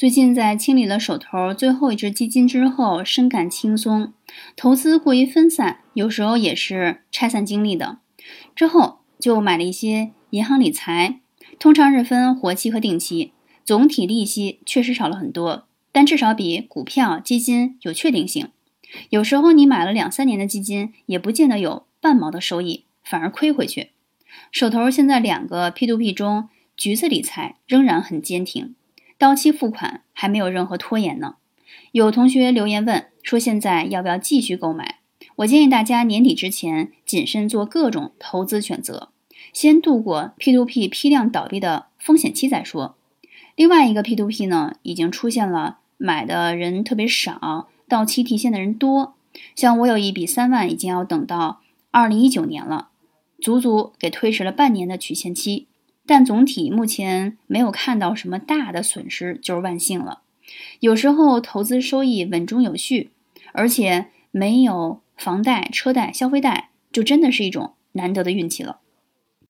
最近在清理了手头最后一只基金之后，深感轻松。投资过于分散，有时候也是拆散精力的。之后就买了一些银行理财，通常是分活期和定期，总体利息确实少了很多，但至少比股票、基金有确定性。有时候你买了两三年的基金，也不见得有半毛的收益，反而亏回去。手头现在两个 P2P 中，橘子理财仍然很坚挺。到期付款还没有任何拖延呢。有同学留言问说，现在要不要继续购买？我建议大家年底之前谨慎做各种投资选择，先度过 P2P 批量倒闭的风险期再说。另外一个 P2P 呢，已经出现了买的人特别少，到期提现的人多。像我有一笔三万，已经要等到二零一九年了，足足给推迟了半年的取现期。但总体目前没有看到什么大的损失，就是万幸了。有时候投资收益稳中有序，而且没有房贷、车贷、消费贷，就真的是一种难得的运气了。